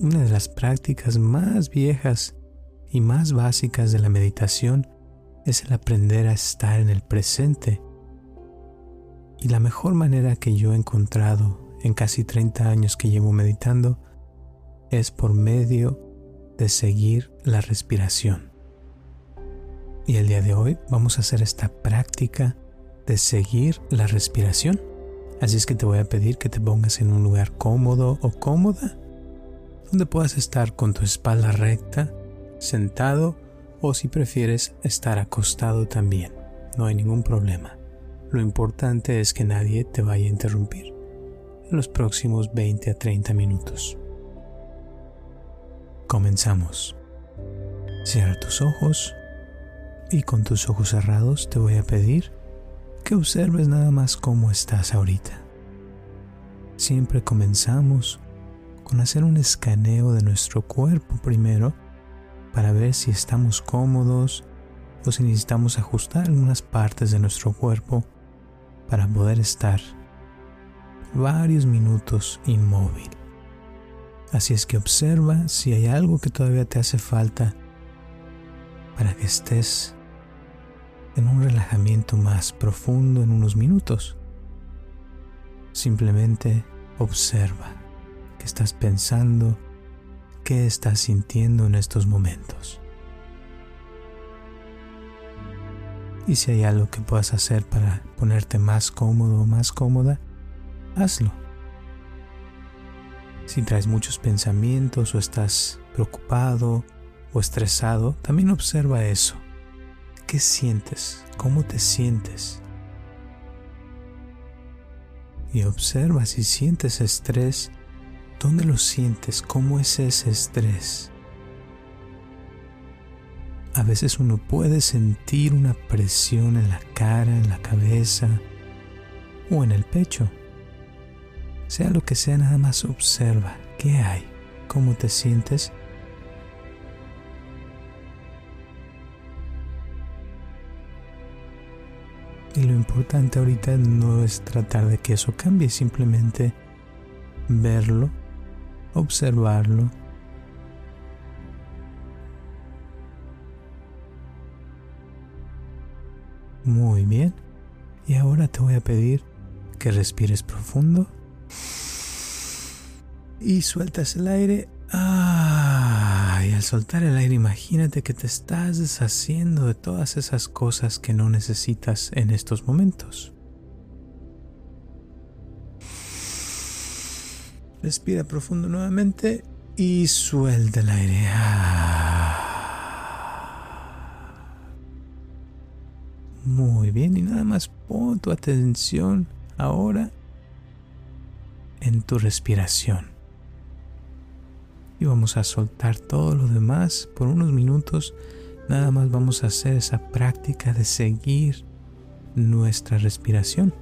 Una de las prácticas más viejas y más básicas de la meditación es el aprender a estar en el presente. Y la mejor manera que yo he encontrado en casi 30 años que llevo meditando es por medio de seguir la respiración. Y el día de hoy vamos a hacer esta práctica de seguir la respiración. Así es que te voy a pedir que te pongas en un lugar cómodo o cómoda, donde puedas estar con tu espalda recta, sentado o si prefieres estar acostado también. No hay ningún problema. Lo importante es que nadie te vaya a interrumpir en los próximos 20 a 30 minutos. Comenzamos. Cierra tus ojos y con tus ojos cerrados te voy a pedir que observes nada más cómo estás ahorita. Siempre comenzamos con hacer un escaneo de nuestro cuerpo primero para ver si estamos cómodos o si necesitamos ajustar algunas partes de nuestro cuerpo para poder estar varios minutos inmóvil. Así es que observa si hay algo que todavía te hace falta para que estés en un relajamiento más profundo en unos minutos. Simplemente observa estás pensando, qué estás sintiendo en estos momentos. Y si hay algo que puedas hacer para ponerte más cómodo o más cómoda, hazlo. Si traes muchos pensamientos o estás preocupado o estresado, también observa eso ¿Qué sientes? ¿Cómo te sientes? Y observa si sientes estrés, ¿dónde lo sientes? ¿Cómo es ese estrés? A veces uno puede sentir una presión en la cara, en la cabeza o en el pecho. Sea lo que sea, nada más observa qué hay, cómo te sientes Y lo importante ahorita no es tratar de que eso cambie, simplemente verlo, observarlo. Muy bien. Y ahora te voy a pedir que respires profundo y sueltas el aire. Ah al soltar el aire imagínate que te estás deshaciendo de todas esas cosas que no necesitas en estos momentos. Respira profundo nuevamente y suelta el aire. Muy bien, y nada más pon tu atención ahora en tu respiración y vamos a soltar todo lo demás por unos minutos. Nada más vamos a hacer esa práctica de seguir nuestra respiración.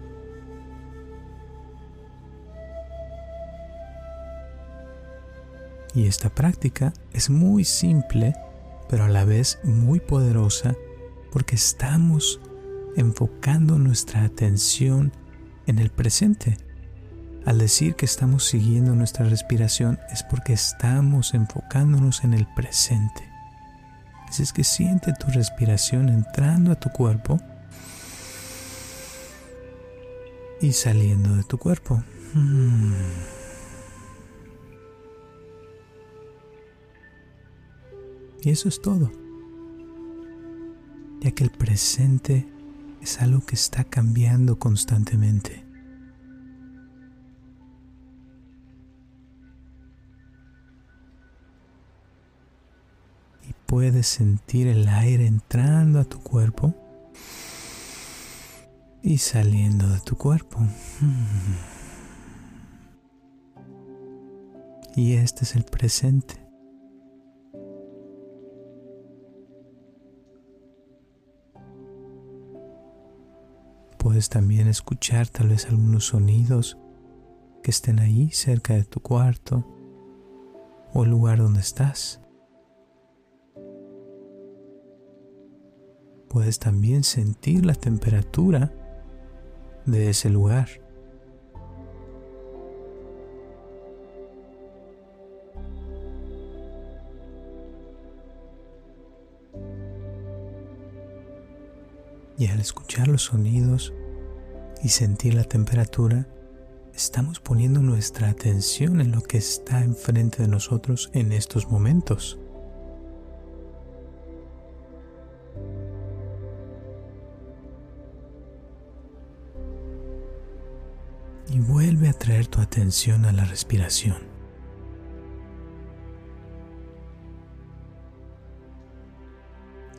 Y esta práctica es muy simple, pero a la vez muy poderosa porque estamos enfocando nuestra atención en el presente. Al decir que estamos siguiendo nuestra respiración es porque estamos enfocándonos en el presente. Así es que siente tu respiración entrando a tu cuerpo y saliendo de tu cuerpo. Hmm. Y eso es todo. Ya que el presente es algo que está cambiando constantemente. puedes sentir el aire entrando a tu cuerpo y saliendo de tu cuerpo. y este es el presente. Puedes también escuchar tal vez algunos sonidos que estén ahí cerca de tu cuarto o el lugar donde estás. Puedes también sentir la temperatura de ese lugar. Y al escuchar los sonidos y sentir la temperatura, estamos poniendo nuestra atención en lo que está enfrente de nosotros en estos momentos. Y vuelve a traer tu atención a la respiración.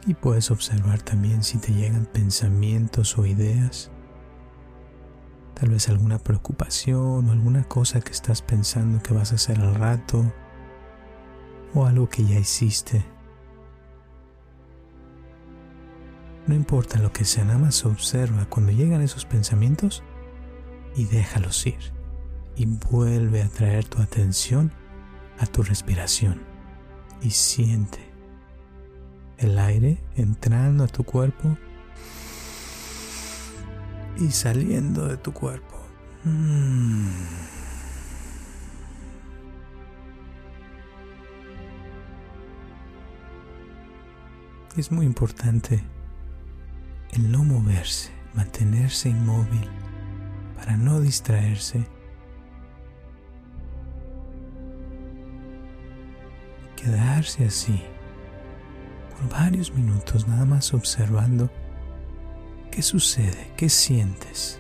Y puedes observar también si te llegan pensamientos o ideas, tal vez alguna preocupación o alguna cosa que estás pensando que vas a hacer al rato o algo que ya hiciste. No importa lo que sea, nada más observa cuando llegan esos pensamientos y déjalos ir. Y vuelve a traer tu atención a tu respiración y siente el aire entrando a tu cuerpo y saliendo de tu cuerpo. Mm. Es muy importante el no moverse, mantenerse inmóvil para no distraerse. Quedarse así por varios minutos nada más observando qué sucede, qué sientes.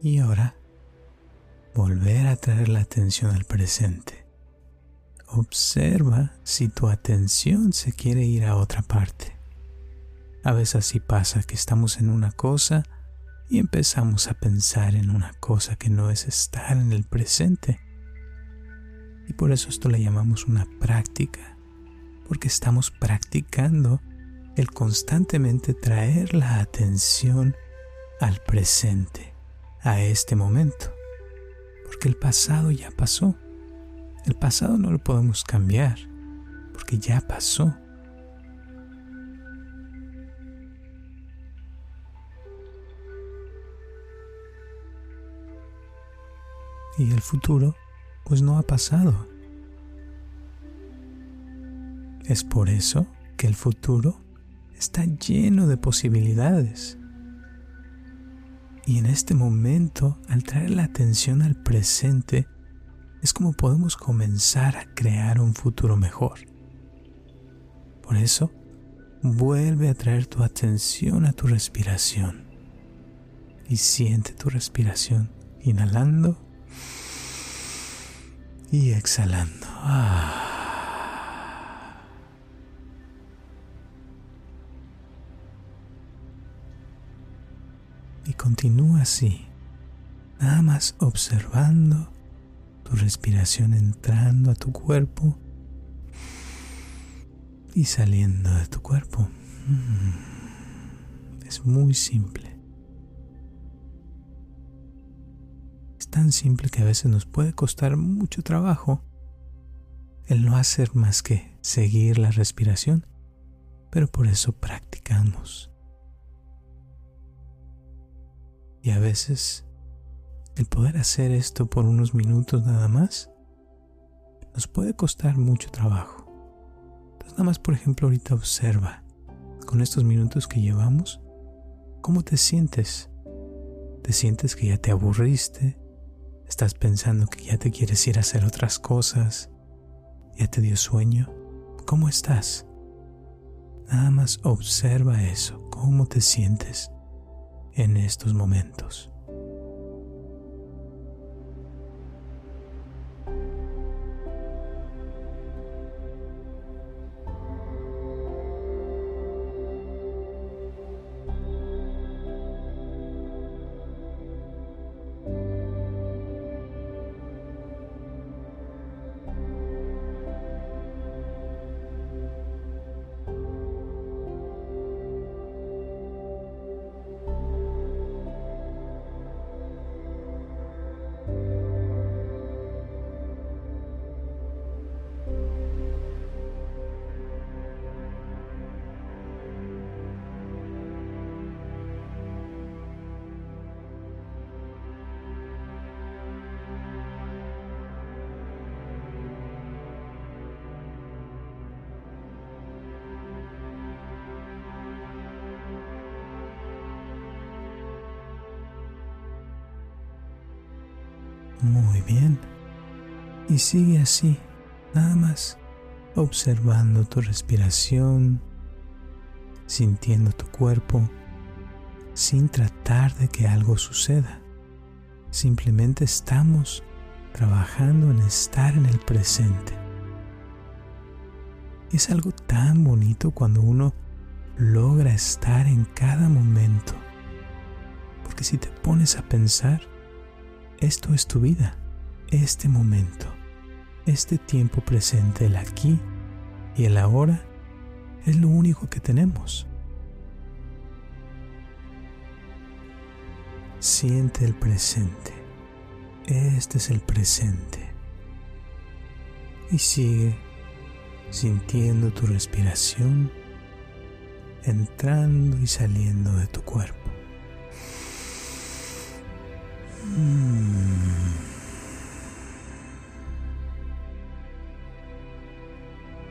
Y ahora, volver a traer la atención al presente. Observa si tu atención se quiere ir a otra parte. A veces así pasa que estamos en una cosa y empezamos a pensar en una cosa que no es estar en el presente. Y por eso esto le llamamos una práctica, porque estamos practicando el constantemente traer la atención al presente a este momento. Porque el pasado ya pasó. El pasado no lo podemos cambiar, porque ya pasó. Y el futuro, pues no ha pasado. Es por eso que el futuro está lleno de posibilidades. Y en este momento, al traer la atención al presente, es como podemos comenzar a crear un futuro mejor. Por eso, vuelve a traer tu atención a tu respiración y siente tu respiración inhalando y exhalando. Ah. Continúa así, nada más observando tu respiración entrando a tu cuerpo y saliendo de tu cuerpo. Es muy simple. Es tan simple que a veces nos puede costar mucho trabajo el no hacer más que seguir la respiración, pero por eso practicamos. Y a veces el poder hacer esto por unos minutos nada más nos puede costar mucho trabajo. Entonces nada más, por ejemplo, ahorita observa con estos minutos que llevamos, ¿cómo te sientes? ¿Te sientes que ya te aburriste? ¿Estás pensando que ya te quieres ir a hacer otras cosas? ¿Ya te dio sueño? ¿Cómo estás? Nada más observa eso, cómo te sientes en estos momentos. Muy bien. Y sigue así, nada más, observando tu respiración, sintiendo tu cuerpo, sin tratar de que algo suceda. Simplemente estamos trabajando en estar en el presente. Es algo tan bonito cuando uno logra estar en cada momento. Porque si te pones a pensar, esto es tu vida, este momento, este tiempo presente, el aquí y el ahora, es lo único que tenemos. Siente el presente. Este es el presente. Y sigue sintiendo tu respiración entrando y saliendo de tu cuerpo.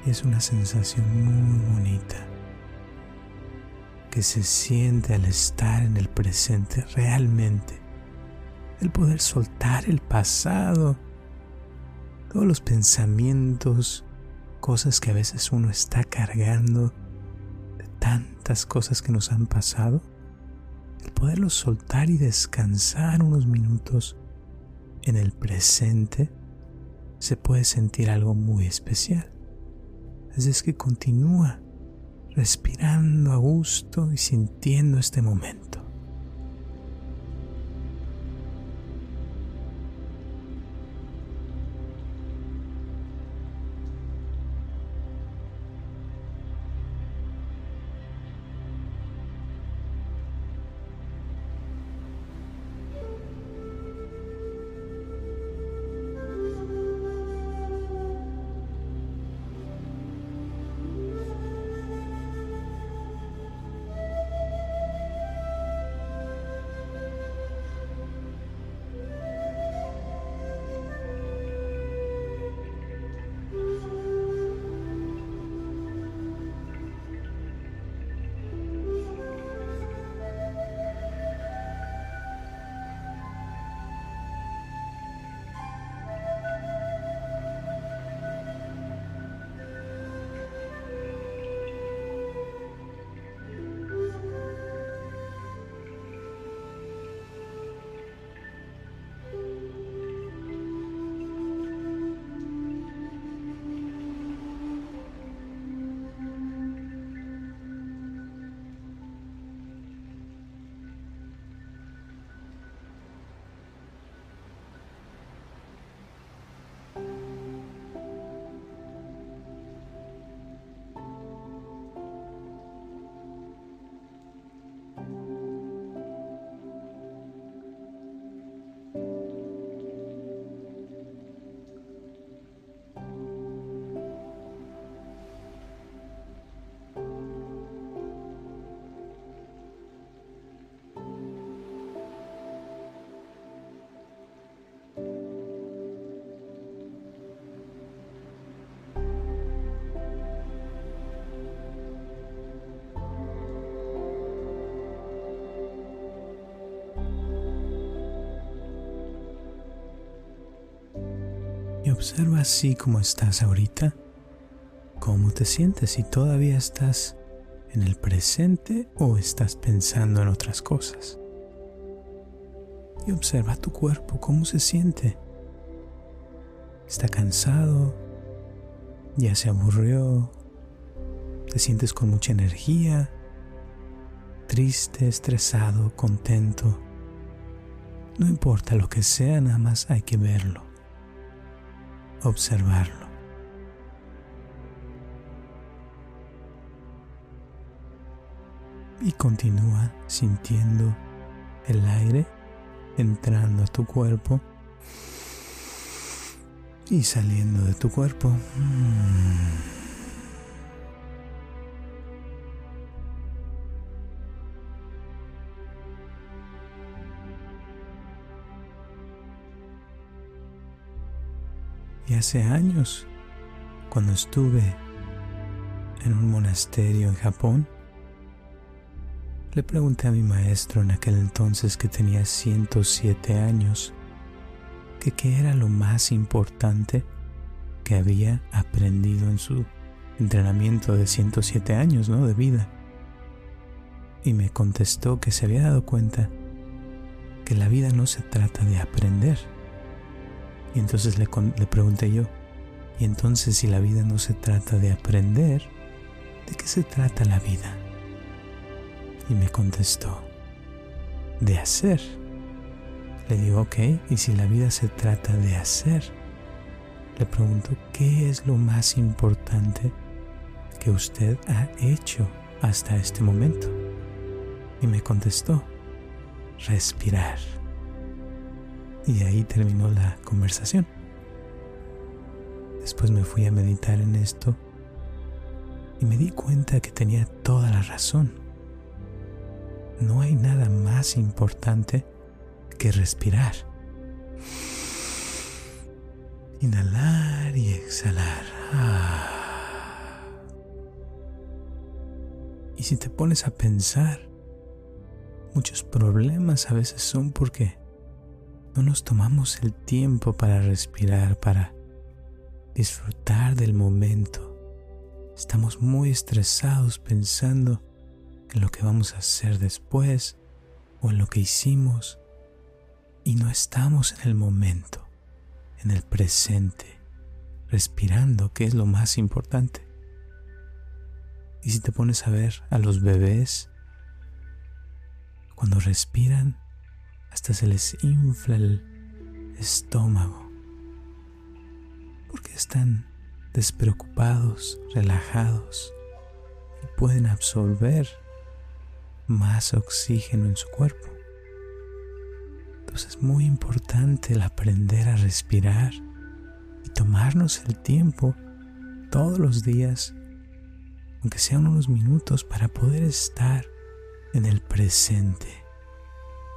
Es una sensación muy bonita que se siente al estar en el presente realmente. El poder soltar el pasado, todos los pensamientos, cosas que a veces uno está cargando, de tantas cosas que nos han pasado el poderlo soltar y descansar unos minutos en el presente, se puede sentir algo muy especial. Así es que continúa respirando a gusto y sintiendo este momento. Observa así como estás ahorita, cómo te sientes, si todavía estás en el presente o estás pensando en otras cosas. Y observa tu cuerpo, cómo se siente. ¿Está cansado? ¿Ya se aburrió? ¿Te sientes con mucha energía? ¿Triste, estresado, contento? No importa lo que sea, nada más hay que verlo, observarlo. y continúa sintiendo el aire entrando a tu cuerpo y saliendo de tu cuerpo. Y hace años, cuando estuve en un monasterio en Japón, le pregunté a mi maestro en aquel entonces que tenía 107 años que qué era lo más importante que había aprendido en su entrenamiento de 107 años ¿no? de vida. Y me contestó que se había dado cuenta que la vida no se trata de aprender. Y entonces le, le pregunté yo, y entonces si la vida no se trata de aprender, ¿de qué se trata la vida? Y me contestó, de hacer. Le digo, ok, y si la vida se trata de hacer, le pregunto, ¿qué es lo más importante que usted ha hecho hasta este momento? Y me contestó, respirar. Y ahí terminó la conversación. Después me fui a meditar en esto y me di cuenta que tenía toda la razón no hay nada más importante que respirar. Inhalar y exhalar. Y si te pones a pensar, muchos problemas a veces son porque no nos tomamos el tiempo para respirar, para disfrutar del momento. Estamos muy estresados pensando en lo que vamos a hacer después o en lo que hicimos y no estamos en el momento, en el presente, respirando, que es lo más importante. Y si te pones a ver a los bebés, cuando respiran, hasta se les infla el estómago, porque están despreocupados, relajados y pueden absorber más oxígeno en su cuerpo. Entonces es muy importante el aprender a respirar y tomarnos el tiempo todos los días, aunque sean unos minutos, para poder estar en el presente,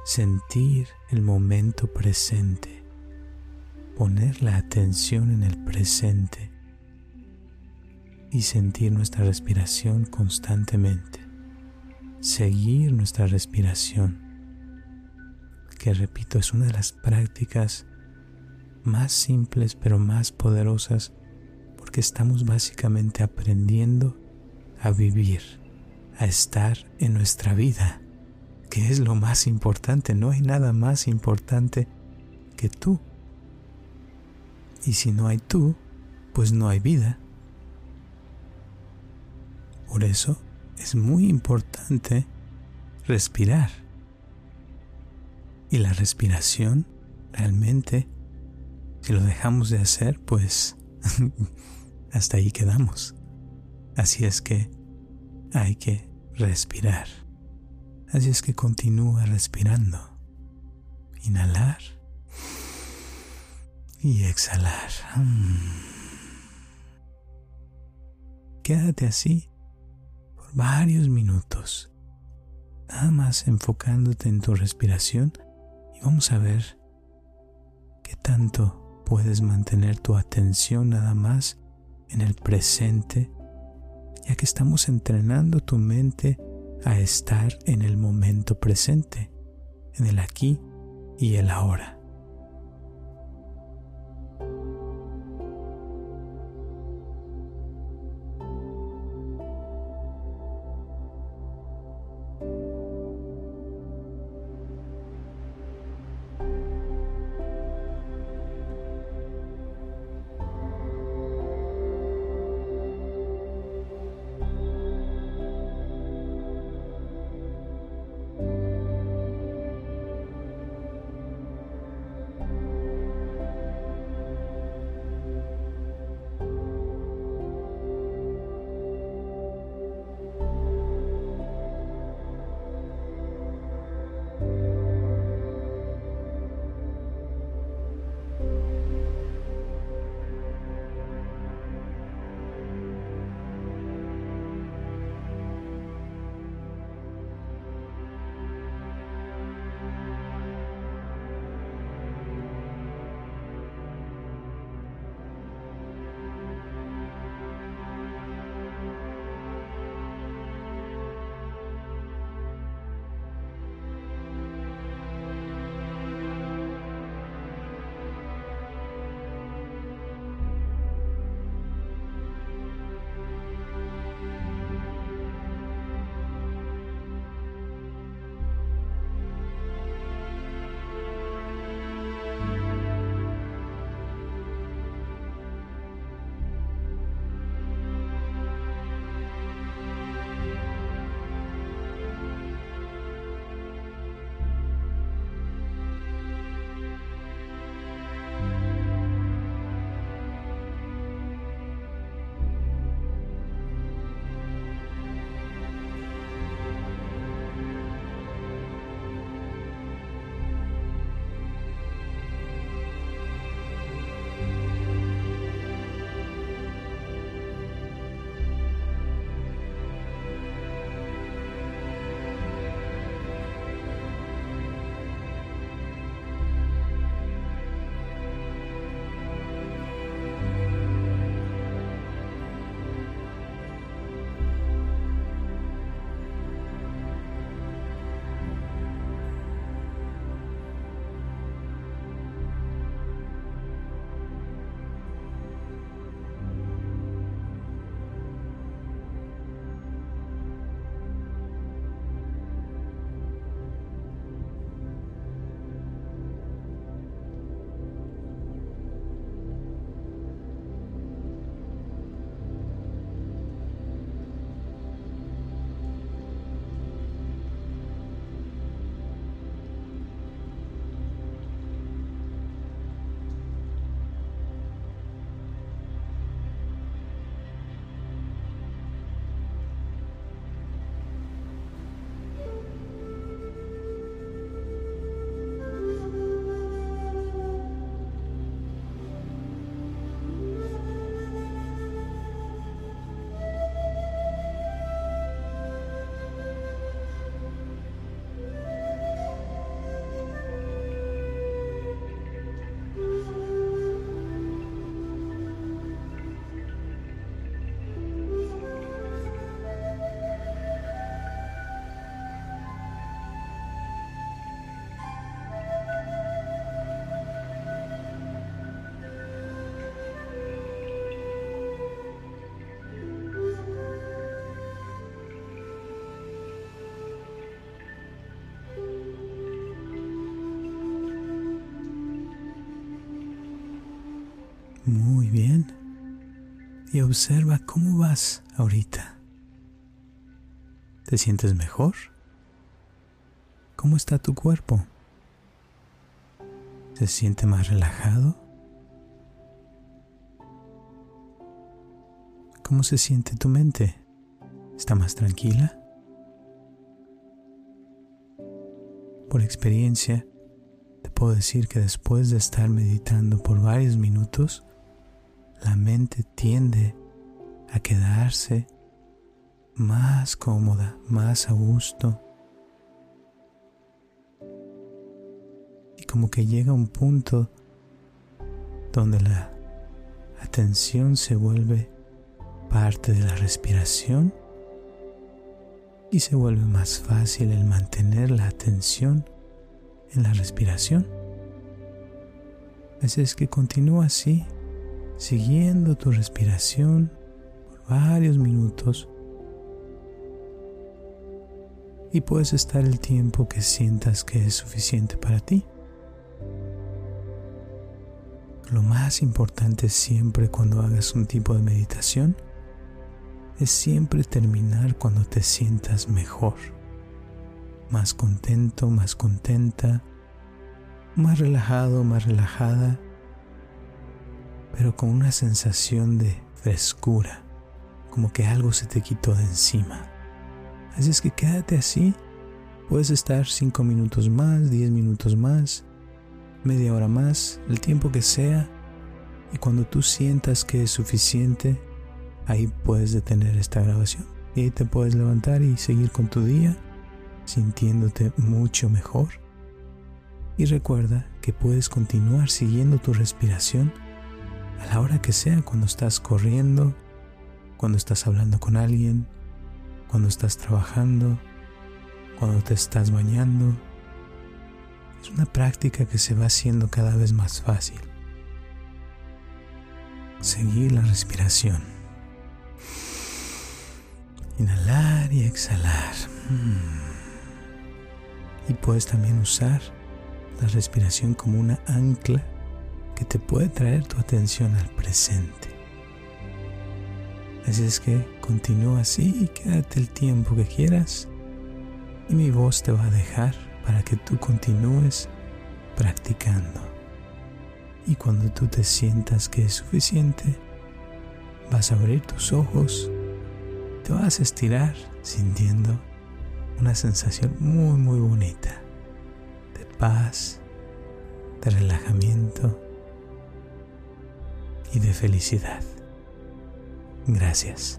sentir el momento presente, poner la atención en el presente y sentir nuestra respiración constantemente. Seguir nuestra respiración, que repito es una de las prácticas más simples pero más poderosas porque estamos básicamente aprendiendo a vivir, a estar en nuestra vida, que es lo más importante, no hay nada más importante que tú. Y si no hay tú, pues no hay vida. Por eso es muy importante respirar. Y la respiración, realmente, si lo dejamos de hacer, pues hasta ahí quedamos. Así es que hay que respirar. Así es que continúa respirando. Inhalar y exhalar. Quédate así varios minutos, nada más enfocándote en tu respiración y vamos a ver qué tanto puedes mantener tu atención nada más en el presente, ya que estamos entrenando tu mente a estar en el momento presente, en el aquí y el ahora. Y observa cómo vas ahorita. ¿Te sientes mejor? ¿Cómo está tu cuerpo? ¿Se siente más relajado? ¿Cómo se siente tu mente? ¿Está más tranquila? Por experiencia, te puedo decir que después de estar meditando por varios minutos, la mente tiende a quedarse más cómoda, más a gusto. Y como que llega un punto donde la atención se vuelve parte de la respiración y se vuelve más fácil el mantener la atención en la respiración. Así es que continúa así, siguiendo tu respiración por varios minutos y puedes estar el tiempo que sientas que es suficiente para ti. Lo más importante siempre cuando hagas un tipo de meditación es siempre terminar cuando te sientas mejor, más contento, más contenta, más relajado, más relajada, pero con una sensación de frescura, como que algo se te quitó de encima. Así es que quédate así, puedes estar 5 minutos más, 10 minutos más, media hora más, el tiempo que sea, y cuando tú sientas que es suficiente, ahí puedes detener esta grabación y te puedes levantar y seguir con tu día sintiéndote mucho mejor. Y recuerda que puedes continuar siguiendo tu respiración a la hora que sea, cuando estás corriendo, cuando estás hablando con alguien, cuando estás trabajando, cuando te estás bañando. Es una práctica que se va haciendo cada vez más fácil. Seguir la respiración. Inhalar y exhalar. Mm. Y puedes también usar la respiración como una ancla que te puede traer tu atención al presente. Así es que continúa así y quédate el tiempo que quieras y mi voz te va a dejar para que tú continúes practicando. Y cuando tú te sientas que es suficiente, vas a abrir tus ojos te vas a estirar sintiendo una sensación muy muy bonita de paz, de relajamiento y de felicidad. Gracias.